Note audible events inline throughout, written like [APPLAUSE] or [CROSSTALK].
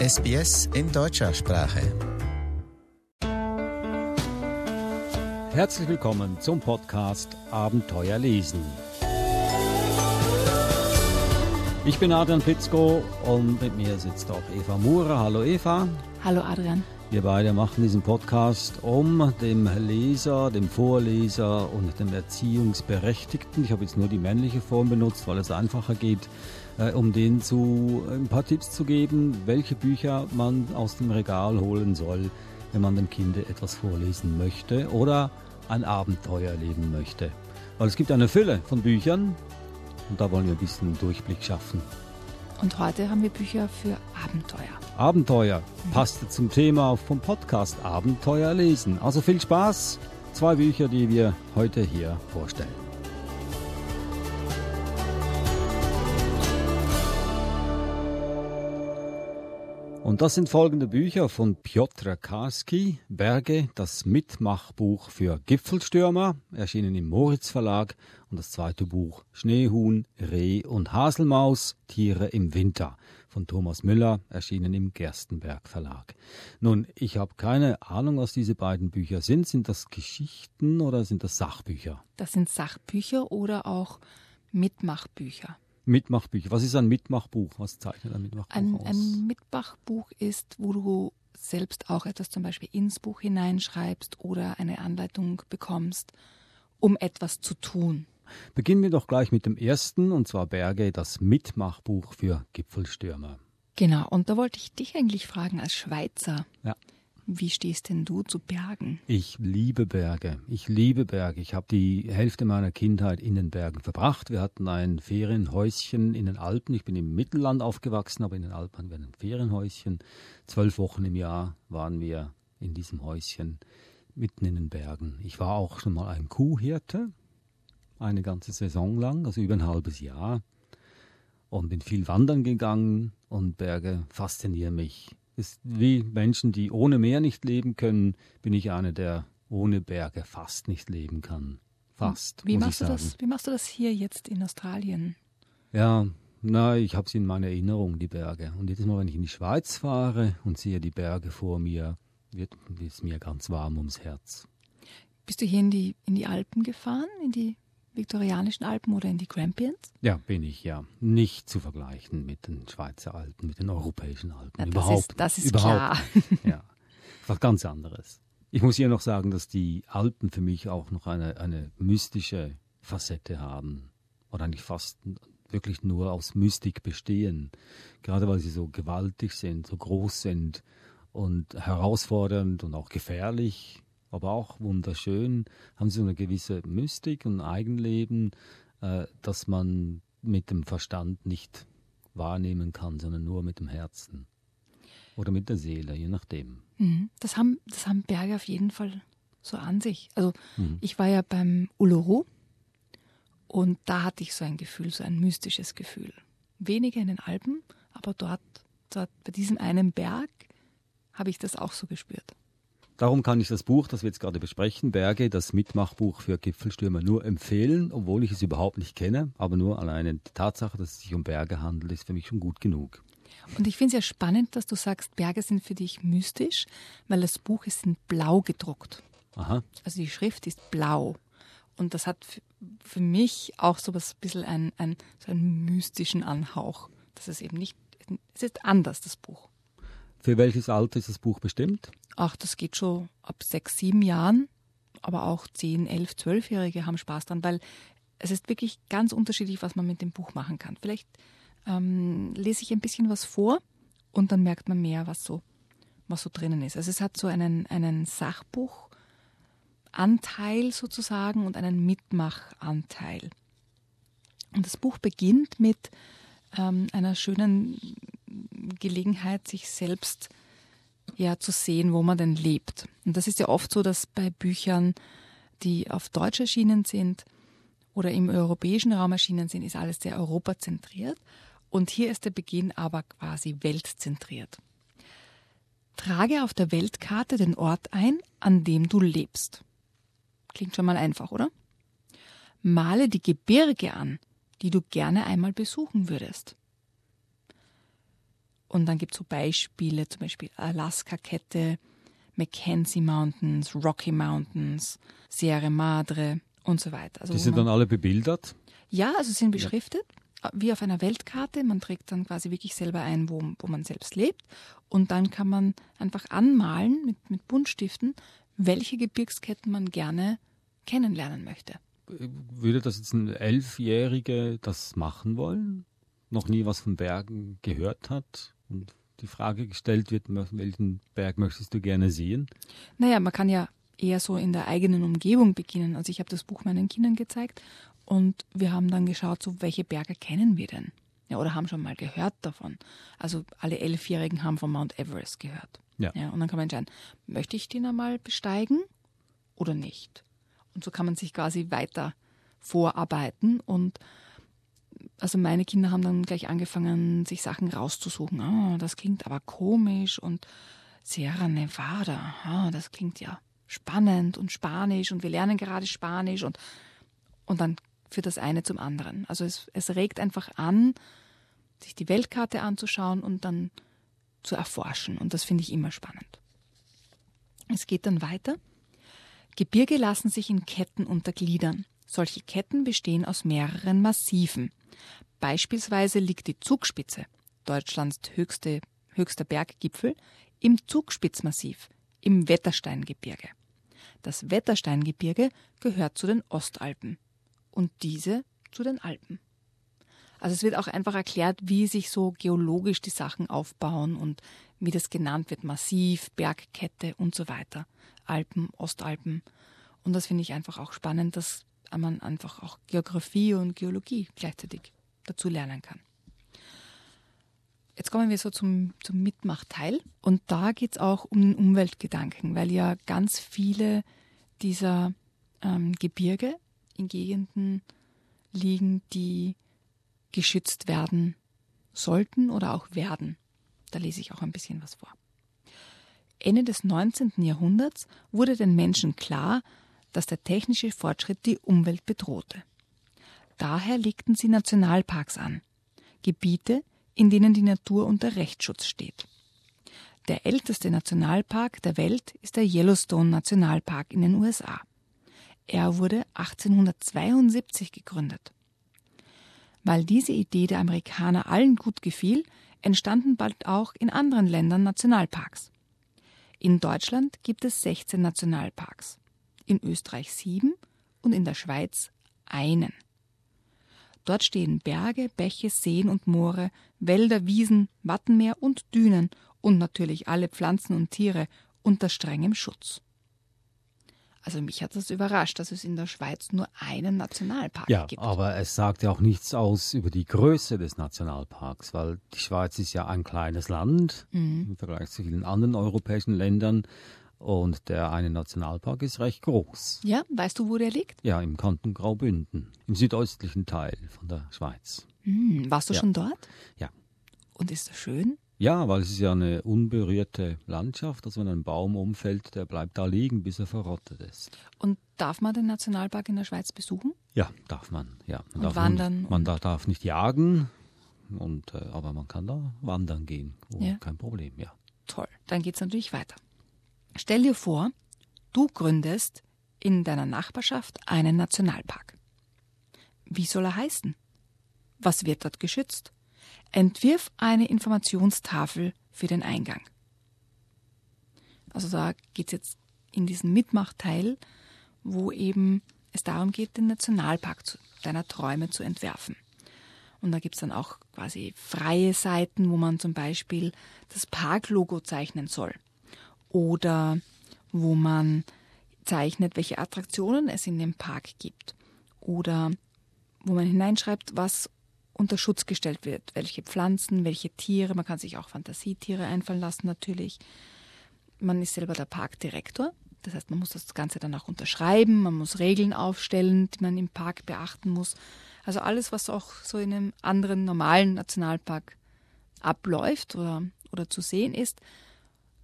SBS in deutscher Sprache. Herzlich willkommen zum Podcast Abenteuer lesen. Ich bin Adrian Pitzko und mit mir sitzt auch Eva Murer. Hallo Eva. Hallo Adrian. Wir beide machen diesen Podcast, um dem Leser, dem Vorleser und dem Erziehungsberechtigten, ich habe jetzt nur die männliche Form benutzt, weil es einfacher geht, äh, um denen zu, ein paar Tipps zu geben, welche Bücher man aus dem Regal holen soll, wenn man dem Kind etwas vorlesen möchte oder ein Abenteuer erleben möchte. Weil es gibt eine Fülle von Büchern und da wollen wir ein bisschen Durchblick schaffen. Und heute haben wir Bücher für Abenteuer. Abenteuer passt zum Thema vom Podcast Abenteuer lesen. Also viel Spaß. Zwei Bücher, die wir heute hier vorstellen. Und das sind folgende Bücher von Piotr Karski, Berge, das Mitmachbuch für Gipfelstürmer, erschienen im Moritz Verlag, und das zweite Buch Schneehuhn, Reh und Haselmaus, Tiere im Winter, von Thomas Müller, erschienen im Gerstenberg Verlag. Nun, ich habe keine Ahnung, was diese beiden Bücher sind. Sind das Geschichten oder sind das Sachbücher? Das sind Sachbücher oder auch Mitmachbücher. Mitmachbücher. Was ist ein Mitmachbuch? Was zeichnet ein Mitmachbuch ein, aus? Ein Mitmachbuch ist, wo du selbst auch etwas zum Beispiel ins Buch hineinschreibst oder eine Anleitung bekommst, um etwas zu tun. Beginnen wir doch gleich mit dem ersten, und zwar Berge, das Mitmachbuch für Gipfelstürmer. Genau, und da wollte ich dich eigentlich fragen als Schweizer. Ja. Wie stehst denn du zu Bergen? Ich liebe Berge. Ich liebe Berge. Ich habe die Hälfte meiner Kindheit in den Bergen verbracht. Wir hatten ein Ferienhäuschen in den Alpen. Ich bin im Mittelland aufgewachsen, aber in den Alpen hatten wir ein Ferienhäuschen. Zwölf Wochen im Jahr waren wir in diesem Häuschen mitten in den Bergen. Ich war auch schon mal ein Kuhhirte, eine ganze Saison lang, also über ein halbes Jahr. Und bin viel wandern gegangen und Berge faszinieren mich ist wie Menschen, die ohne Meer nicht leben können, bin ich einer, der ohne Berge fast nicht leben kann. Fast. Wie, machst, du das, wie machst du das hier jetzt in Australien? Ja, na, ich habe sie in meiner Erinnerung, die Berge. Und jedes Mal, wenn ich in die Schweiz fahre und sehe die Berge vor mir, wird es mir ganz warm ums Herz. Bist du hier in die, in die Alpen gefahren, in die viktorianischen Alpen oder in die Grampians? Ja, bin ich ja. Nicht zu vergleichen mit den Schweizer Alpen, mit den europäischen Alpen. Ja, das überhaupt. ist, das ist überhaupt. klar. ja, was ganz anderes. Ich muss hier noch sagen, dass die Alpen für mich auch noch eine, eine mystische Facette haben. Oder eigentlich fast wirklich nur aus Mystik bestehen. Gerade weil sie so gewaltig sind, so groß sind und herausfordernd und auch gefährlich, aber auch wunderschön, haben sie so eine gewisse Mystik und Eigenleben, äh, das man mit dem Verstand nicht wahrnehmen kann, sondern nur mit dem Herzen. Oder mit der Seele, je nachdem. Mhm. Das haben, das haben Berge auf jeden Fall so an sich. Also Mhm. ich war ja beim Uluru und da hatte ich so ein Gefühl, so ein mystisches Gefühl. Weniger in den Alpen, aber dort, dort bei diesem einen Berg habe ich das auch so gespürt. Darum kann ich das Buch, das wir jetzt gerade besprechen, Berge, das Mitmachbuch für Gipfelstürmer, nur empfehlen, obwohl ich es überhaupt nicht kenne. Aber nur alleine die Tatsache, dass es sich um Berge handelt, ist für mich schon gut genug. Und ich finde es ja spannend, dass du sagst, Berge sind für dich mystisch, weil das Buch ist in blau gedruckt. Aha. Also die Schrift ist blau. Und das hat für mich auch so was bisschen ein, ein, so einen mystischen Anhauch. Das ist eben nicht, es ist anders, das Buch. Für welches Alter ist das Buch bestimmt? Ach, das geht schon ab sechs, sieben Jahren, aber auch zehn, elf, zwölfjährige haben Spaß dran, weil es ist wirklich ganz unterschiedlich, was man mit dem Buch machen kann. Vielleicht ähm, lese ich ein bisschen was vor und dann merkt man mehr, was so, was so drinnen ist. Also es hat so einen, einen Sachbuchanteil sozusagen und einen Mitmachanteil. Und das Buch beginnt mit ähm, einer schönen Gelegenheit, sich selbst ja zu sehen, wo man denn lebt. Und das ist ja oft so, dass bei Büchern, die auf Deutsch erschienen sind oder im europäischen Raum erschienen sind, ist alles sehr europazentriert. Und hier ist der Beginn aber quasi weltzentriert. Trage auf der Weltkarte den Ort ein, an dem du lebst. Klingt schon mal einfach, oder? Male die Gebirge an, die du gerne einmal besuchen würdest. Und dann gibt es so Beispiele, zum Beispiel Alaska-Kette, Mackenzie Mountains, Rocky Mountains, Sierra Madre und so weiter. Also Die sind dann alle bebildert? Ja, also sind beschriftet, ja. wie auf einer Weltkarte. Man trägt dann quasi wirklich selber ein, wo, wo man selbst lebt. Und dann kann man einfach anmalen mit, mit Buntstiften, welche Gebirgsketten man gerne kennenlernen möchte. Würde das jetzt ein Elfjährige das machen wollen? Noch nie was von Bergen gehört hat und die Frage gestellt wird, welchen Berg möchtest du gerne sehen? Naja, man kann ja eher so in der eigenen Umgebung beginnen. Also ich habe das Buch meinen Kindern gezeigt und wir haben dann geschaut, so welche Berge kennen wir denn? Ja, oder haben schon mal gehört davon. Also alle Elfjährigen haben von Mount Everest gehört. Ja. ja. Und dann kann man entscheiden, möchte ich den einmal besteigen oder nicht? Und so kann man sich quasi weiter vorarbeiten und also meine Kinder haben dann gleich angefangen, sich Sachen rauszusuchen. Ah, das klingt aber komisch und Sierra Nevada, ah, das klingt ja spannend und Spanisch und wir lernen gerade Spanisch und, und dann führt das eine zum anderen. Also es, es regt einfach an, sich die Weltkarte anzuschauen und dann zu erforschen. Und das finde ich immer spannend. Es geht dann weiter. Gebirge lassen sich in Ketten untergliedern. Solche Ketten bestehen aus mehreren Massiven. Beispielsweise liegt die Zugspitze, Deutschlands höchste, höchster Berggipfel, im Zugspitzmassiv, im Wettersteingebirge. Das Wettersteingebirge gehört zu den Ostalpen und diese zu den Alpen. Also es wird auch einfach erklärt, wie sich so geologisch die Sachen aufbauen und wie das genannt wird, Massiv, Bergkette und so weiter. Alpen, Ostalpen. Und das finde ich einfach auch spannend, dass man einfach auch Geografie und Geologie gleichzeitig dazu lernen kann. Jetzt kommen wir so zum, zum Mitmachteil. Und da geht es auch um den Umweltgedanken, weil ja ganz viele dieser ähm, Gebirge in Gegenden liegen, die geschützt werden sollten oder auch werden. Da lese ich auch ein bisschen was vor. Ende des 19. Jahrhunderts wurde den Menschen klar, dass der technische Fortschritt die Umwelt bedrohte. Daher legten sie Nationalparks an, Gebiete, in denen die Natur unter Rechtsschutz steht. Der älteste Nationalpark der Welt ist der Yellowstone Nationalpark in den USA. Er wurde 1872 gegründet. Weil diese Idee der Amerikaner allen gut gefiel, entstanden bald auch in anderen Ländern Nationalparks. In Deutschland gibt es 16 Nationalparks in Österreich sieben und in der Schweiz einen. Dort stehen Berge, Bäche, Seen und Moore, Wälder, Wiesen, Wattenmeer und Dünen und natürlich alle Pflanzen und Tiere unter strengem Schutz. Also mich hat das überrascht, dass es in der Schweiz nur einen Nationalpark ja, gibt. Ja, aber es sagt ja auch nichts aus über die Größe des Nationalparks, weil die Schweiz ist ja ein kleines Land mhm. im Vergleich zu vielen anderen europäischen Ländern. Und der eine Nationalpark ist recht groß. Ja, weißt du, wo der liegt? Ja, im Kanton Graubünden, im südöstlichen Teil von der Schweiz. Hm, warst du ja. schon dort? Ja. Und ist das schön? Ja, weil es ist ja eine unberührte Landschaft. Also wenn ein Baum umfällt, der bleibt da liegen, bis er verrottet ist. Und darf man den Nationalpark in der Schweiz besuchen? Ja, darf man. Ja, man und darf wandern? Man, man darf nicht jagen, und, äh, aber man kann da wandern gehen. Oh, ja. Kein Problem, ja. Toll. Dann geht es natürlich weiter. Stell dir vor, du gründest in deiner Nachbarschaft einen Nationalpark. Wie soll er heißen? Was wird dort geschützt? Entwirf eine Informationstafel für den Eingang. Also da geht es jetzt in diesen Mitmachteil, wo eben es darum geht, den Nationalpark zu, deiner Träume zu entwerfen. Und da gibt es dann auch quasi freie Seiten, wo man zum Beispiel das Parklogo zeichnen soll oder wo man zeichnet, welche Attraktionen es in dem Park gibt. Oder wo man hineinschreibt, was unter Schutz gestellt wird, welche Pflanzen, welche Tiere, man kann sich auch Fantasietiere einfallen lassen natürlich. Man ist selber der Parkdirektor, das heißt, man muss das Ganze dann auch unterschreiben, man muss Regeln aufstellen, die man im Park beachten muss. Also alles, was auch so in einem anderen normalen Nationalpark abläuft oder, oder zu sehen ist,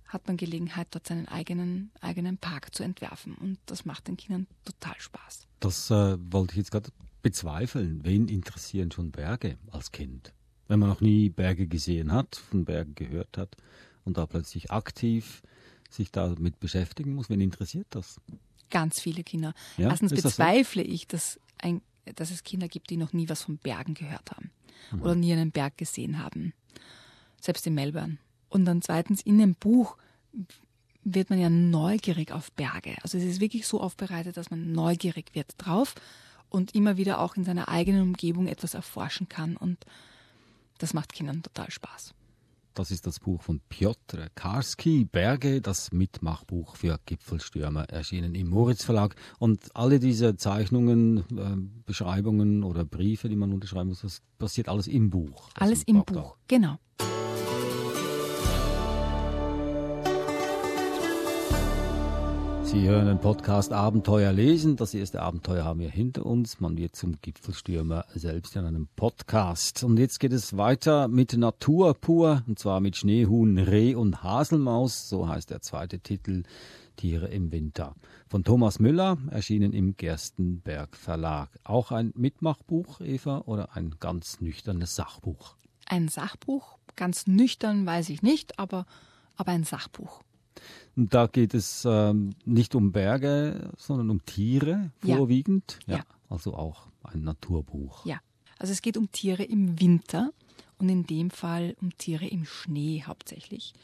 hat man Gelegenheit, dort seinen eigenen, eigenen Park zu entwerfen. Und das macht den Kindern total Spaß. Das äh, wollte ich jetzt gerade bezweifeln. Wen interessieren schon Berge als Kind? Wenn man noch nie Berge gesehen hat, von Bergen gehört hat und da plötzlich aktiv sich damit beschäftigen muss, wen interessiert das? Ganz viele Kinder. Ja, Erstens ist das so? bezweifle ich, dass, ein, dass es Kinder gibt, die noch nie was von Bergen gehört haben Mhm. oder nie einen Berg gesehen haben. Selbst in Melbourne. Und dann zweitens, in dem Buch wird man ja neugierig auf Berge. Also es ist wirklich so aufbereitet, dass man neugierig wird drauf und immer wieder auch in seiner eigenen Umgebung etwas erforschen kann. Und das macht Kindern total Spaß. Das ist das Buch von Piotr Karski, Berge, das Mitmachbuch für Gipfelstürmer, erschienen im Moritz Verlag. Und alle diese Zeichnungen, äh, Beschreibungen oder Briefe, die man unterschreiben muss, das passiert alles im Buch. Alles im Buch, genau. Sie hören den Podcast Abenteuer lesen. Das erste Abenteuer haben wir hinter uns. Man wird zum Gipfelstürmer selbst in einem Podcast. Und jetzt geht es weiter mit Natur pur, und zwar mit Schneehuhn, Reh und Haselmaus. So heißt der zweite Titel, Tiere im Winter. Von Thomas Müller, erschienen im Gerstenberg Verlag. Auch ein Mitmachbuch, Eva, oder ein ganz nüchternes Sachbuch? Ein Sachbuch, ganz nüchtern weiß ich nicht, aber, aber ein Sachbuch. Und da geht es ähm, nicht um Berge, sondern um Tiere Ja. vorwiegend. Ja. Also auch ein Naturbuch. Ja, also es geht um Tiere im Winter und in dem Fall um Tiere im Schnee hauptsächlich.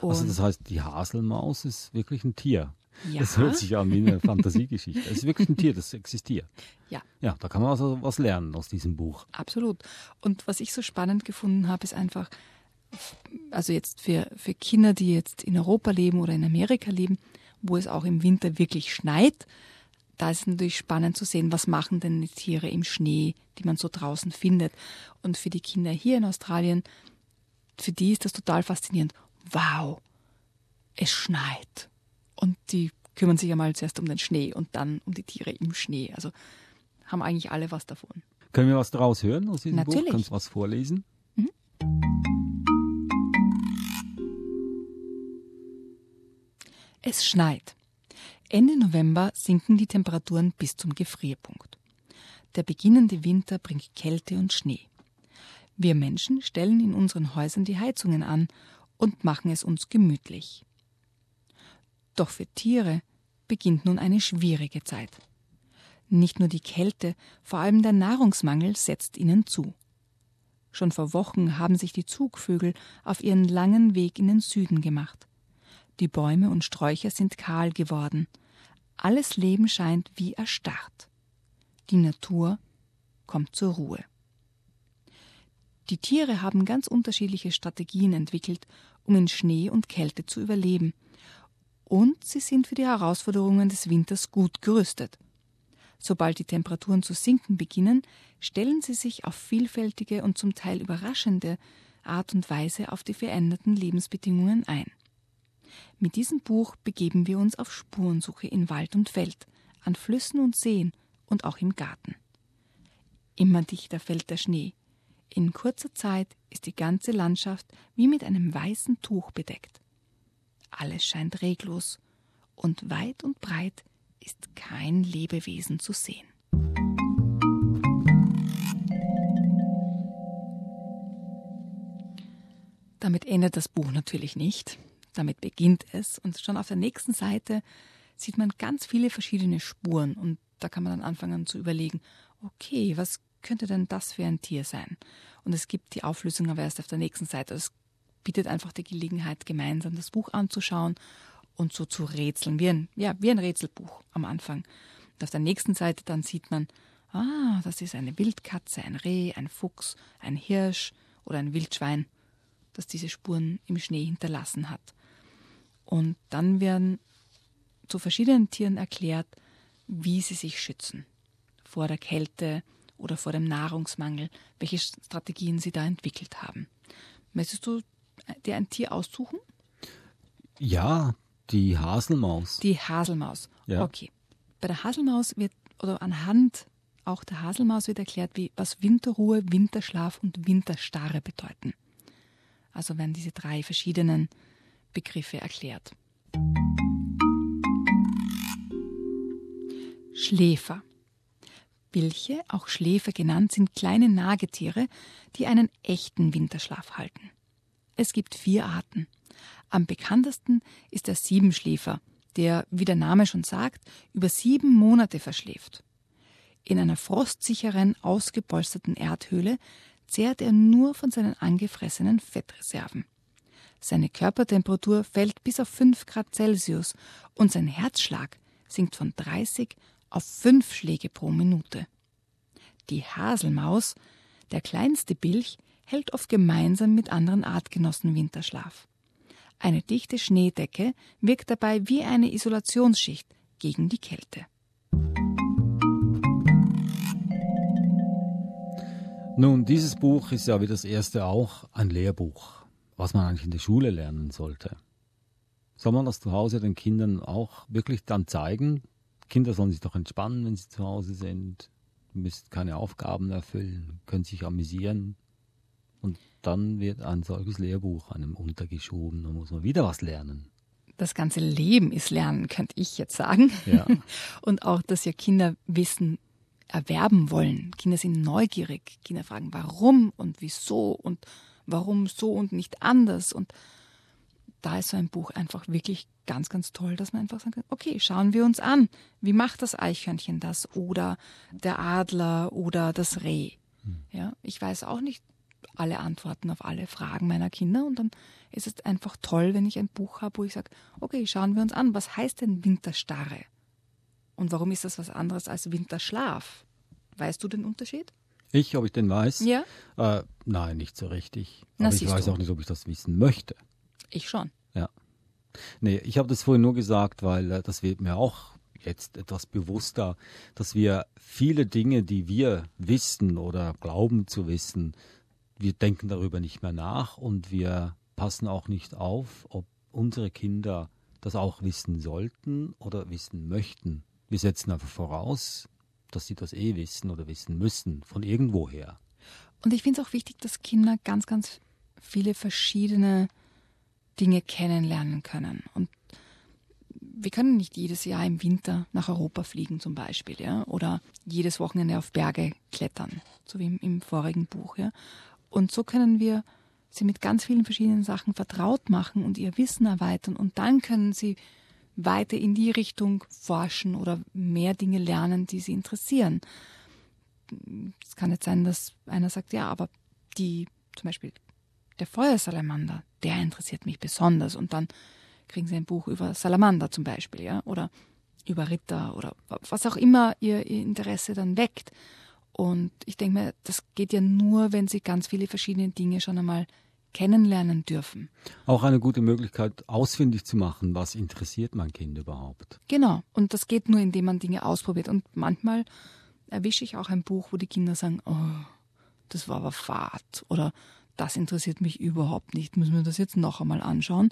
Und Also das heißt, die Haselmaus ist wirklich ein Tier. Ja. Das hört sich an wie eine Fantasiegeschichte. Es ist wirklich ein Tier, das existiert. ja, Ja, da kann man also was lernen aus diesem Buch. absolut. Und was ich so spannend gefunden habe, ist einfach, also jetzt für, für Kinder, die jetzt in Europa leben oder in Amerika leben, wo es auch im Winter wirklich schneit, da ist es natürlich spannend zu sehen, was machen denn die Tiere im Schnee, die man so draußen findet. Und für die Kinder hier in Australien, für die ist das total faszinierend. Wow, es schneit. Und die kümmern sich ja mal zuerst um den Schnee und dann um die Tiere im Schnee. Also haben eigentlich alle was davon. Können wir was daraus hören aus diesem Buch? Natürlich. Kannst du was vorlesen? Es schneit. Ende November sinken die Temperaturen bis zum Gefrierpunkt. Der beginnende Winter bringt Kälte und Schnee. Wir Menschen stellen in unseren Häusern die Heizungen an und machen es uns gemütlich. Doch für Tiere beginnt nun eine schwierige Zeit. Nicht nur die Kälte, vor allem der Nahrungsmangel setzt ihnen zu. Schon vor Wochen haben sich die Zugvögel auf ihren langen Weg in den Süden gemacht. Die Bäume und Sträucher sind kahl geworden. Alles Leben scheint wie erstarrt. Die Natur kommt zur Ruhe. Die Tiere haben ganz unterschiedliche Strategien entwickelt, um in Schnee und Kälte zu überleben. Und sie sind für die Herausforderungen des Winters gut gerüstet. Sobald die Temperaturen zu sinken beginnen, stellen sie sich auf vielfältige und zum Teil überraschende Art und Weise auf die veränderten Lebensbedingungen ein. Mit diesem Buch begeben wir uns auf Spurensuche in Wald und Feld, an Flüssen und Seen und auch im Garten. Immer dichter fällt der Schnee. In kurzer Zeit ist die ganze Landschaft wie mit einem weißen Tuch bedeckt. Alles scheint reglos und weit und breit ist kein Lebewesen zu sehen. Damit endet das Buch natürlich nicht. Damit beginnt es und schon auf der nächsten Seite sieht man ganz viele verschiedene Spuren und da kann man dann anfangen zu überlegen, okay, was könnte denn das für ein Tier sein? Und es gibt die Auflösung aber erst auf der nächsten Seite. Es bietet einfach die Gelegenheit, gemeinsam das Buch anzuschauen und so zu rätseln, wie ein, ja, wie ein Rätselbuch am Anfang. Und auf der nächsten Seite dann sieht man, ah, das ist eine Wildkatze, ein Reh, ein Fuchs, ein Hirsch oder ein Wildschwein, das diese Spuren im Schnee hinterlassen hat. Und dann werden zu verschiedenen Tieren erklärt, wie sie sich schützen. Vor der Kälte oder vor dem Nahrungsmangel, welche Strategien sie da entwickelt haben. Möchtest du dir ein Tier aussuchen? Ja, die Haselmaus. Die Haselmaus. Ja. Okay. Bei der Haselmaus wird, oder anhand auch der Haselmaus wird erklärt, wie, was Winterruhe, Winterschlaf und Winterstarre bedeuten. Also werden diese drei verschiedenen Begriffe erklärt. Schläfer. Bilche, auch Schläfer genannt, sind kleine Nagetiere, die einen echten Winterschlaf halten. Es gibt vier Arten. Am bekanntesten ist der Siebenschläfer, der, wie der Name schon sagt, über sieben Monate verschläft. In einer frostsicheren, ausgepolsterten Erdhöhle zehrt er nur von seinen angefressenen Fettreserven. Seine Körpertemperatur fällt bis auf 5 Grad Celsius und sein Herzschlag sinkt von 30 auf 5 Schläge pro Minute. Die Haselmaus, der kleinste Bilch, hält oft gemeinsam mit anderen Artgenossen Winterschlaf. Eine dichte Schneedecke wirkt dabei wie eine Isolationsschicht gegen die Kälte. Nun, dieses Buch ist ja wie das erste auch ein Lehrbuch, was man eigentlich in der Schule lernen sollte. Soll man das zu Hause den Kindern auch wirklich dann zeigen? Kinder sollen sich doch entspannen, wenn sie zu Hause sind, müssen keine Aufgaben erfüllen, können sich amüsieren. Und dann wird ein solches Lehrbuch einem untergeschoben, da muss man wieder was lernen. Das ganze Leben ist Lernen, könnte ich jetzt sagen. Ja. [LAUGHS] Und auch, dass ja Kinder Wissen erwerben wollen. Kinder sind neugierig. Kinder fragen, warum und wieso und warum so und nicht anders. Und da ist so ein Buch einfach wirklich ganz, ganz toll, dass man einfach sagen kann, okay, schauen wir uns an. Wie macht das Eichhörnchen das? Oder der Adler oder das Reh? Hm. Ja, ich weiß auch nicht alle Antworten auf alle Fragen meiner Kinder und dann ist es einfach toll, wenn ich ein Buch habe, wo ich sage, okay, schauen wir uns an, was heißt denn Winterstarre? Und warum ist das was anderes als Winterschlaf? Weißt du den Unterschied? Ich, ob ich den weiß? Ja. Äh, nein, nicht so richtig. Na, Aber ich weiß du. auch nicht, ob ich das wissen möchte. Ich schon. Ja. Nee, ich habe das vorhin nur gesagt, weil äh, das wird mir auch jetzt etwas bewusster, dass wir viele Dinge, die wir wissen oder glauben zu wissen, wir denken darüber nicht mehr nach und wir passen auch nicht auf, ob unsere Kinder das auch wissen sollten oder wissen möchten. Wir setzen einfach voraus, dass sie das eh wissen oder wissen müssen, von irgendwoher. Und ich finde es auch wichtig, dass Kinder ganz, ganz viele verschiedene Dinge kennenlernen können. Und wir können nicht jedes Jahr im Winter nach Europa fliegen zum Beispiel, ja, oder jedes Wochenende auf Berge klettern, so wie im, im vorigen Buch, ja. Und so können wir sie mit ganz vielen verschiedenen Sachen vertraut machen und ihr Wissen erweitern und dann können sie weiter in die Richtung forschen oder mehr Dinge lernen, die sie interessieren. Es kann jetzt sein, dass einer sagt, ja, aber die, zum Beispiel der Feuersalamander, der interessiert mich besonders und dann kriegen sie ein Buch über Salamander zum Beispiel, ja, oder über Ritter oder was auch immer ihr, ihr Interesse dann weckt. Und ich denke mir, das geht ja nur, wenn sie ganz viele verschiedene Dinge schon einmal kennenlernen dürfen. Auch eine gute Möglichkeit, ausfindig zu machen, was interessiert mein Kind überhaupt. Genau. Und das geht nur, indem man Dinge ausprobiert. Und manchmal erwische ich auch ein Buch, wo die Kinder sagen, oh, das war aber fad oder das interessiert mich überhaupt nicht, müssen wir das jetzt noch einmal anschauen.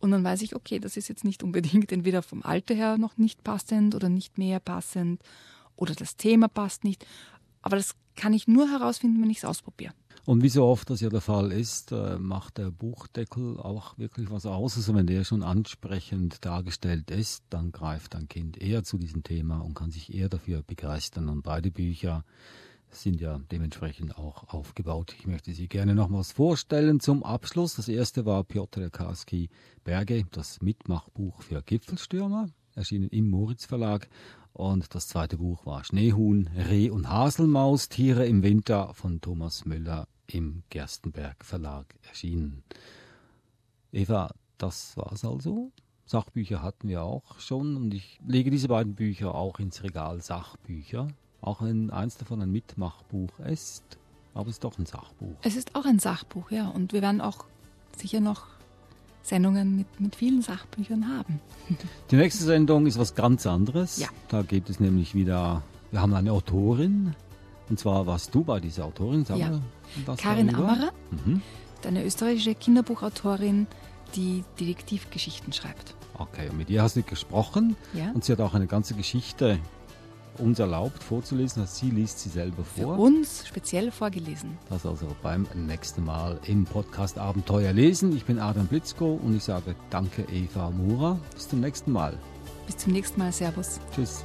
Und dann weiß ich, okay, das ist jetzt nicht unbedingt entweder vom Alter her noch nicht passend oder nicht mehr passend oder das Thema passt nicht. Aber das kann ich nur herausfinden, wenn ich es ausprobiere. Und wie so oft das ja der Fall ist, äh, macht der Buchdeckel auch wirklich was aus. Also wenn der schon ansprechend dargestellt ist, dann greift ein Kind eher zu diesem Thema und kann sich eher dafür begeistern. Und beide Bücher sind ja dementsprechend auch aufgebaut. Ich möchte Sie gerne nochmals vorstellen zum Abschluss. Das erste war Piotr Karski Berge, das Mitmachbuch für Gipfelstürmer, erschienen im Moritz Verlag. Und das zweite Buch war Schneehuhn, Reh und Haselmaus, Tiere im Winter von Thomas Müller im Gerstenberg Verlag erschienen. Eva, das war's also. Sachbücher hatten wir auch schon und ich lege diese beiden Bücher auch ins Regal Sachbücher, auch wenn eins davon ein Mitmachbuch ist, aber es ist doch ein Sachbuch. Es ist auch ein Sachbuch, ja, und wir werden auch sicher noch Sendungen mit, mit vielen Sachbüchern haben. [LAUGHS] Die nächste Sendung ist was ganz anderes. Ja. Da gibt es nämlich wieder, wir haben eine Autorin, und zwar warst du bei dieser Autorin, sag Ja. mal Karin. Ammerer, Mhm. eine österreichische Kinderbuchautorin, die Detektivgeschichten schreibt. Okay, und mit ihr hast du gesprochen Ja. und sie hat auch eine ganze Geschichte uns erlaubt vorzulesen. Also sie liest sie selber Für vor. uns speziell vorgelesen. Das also beim nächsten Mal im Podcast Abenteuer lesen. Ich bin Adam Blitzko und ich sage danke Eva Mura. Bis zum nächsten Mal. Bis zum nächsten Mal. Servus. Tschüss.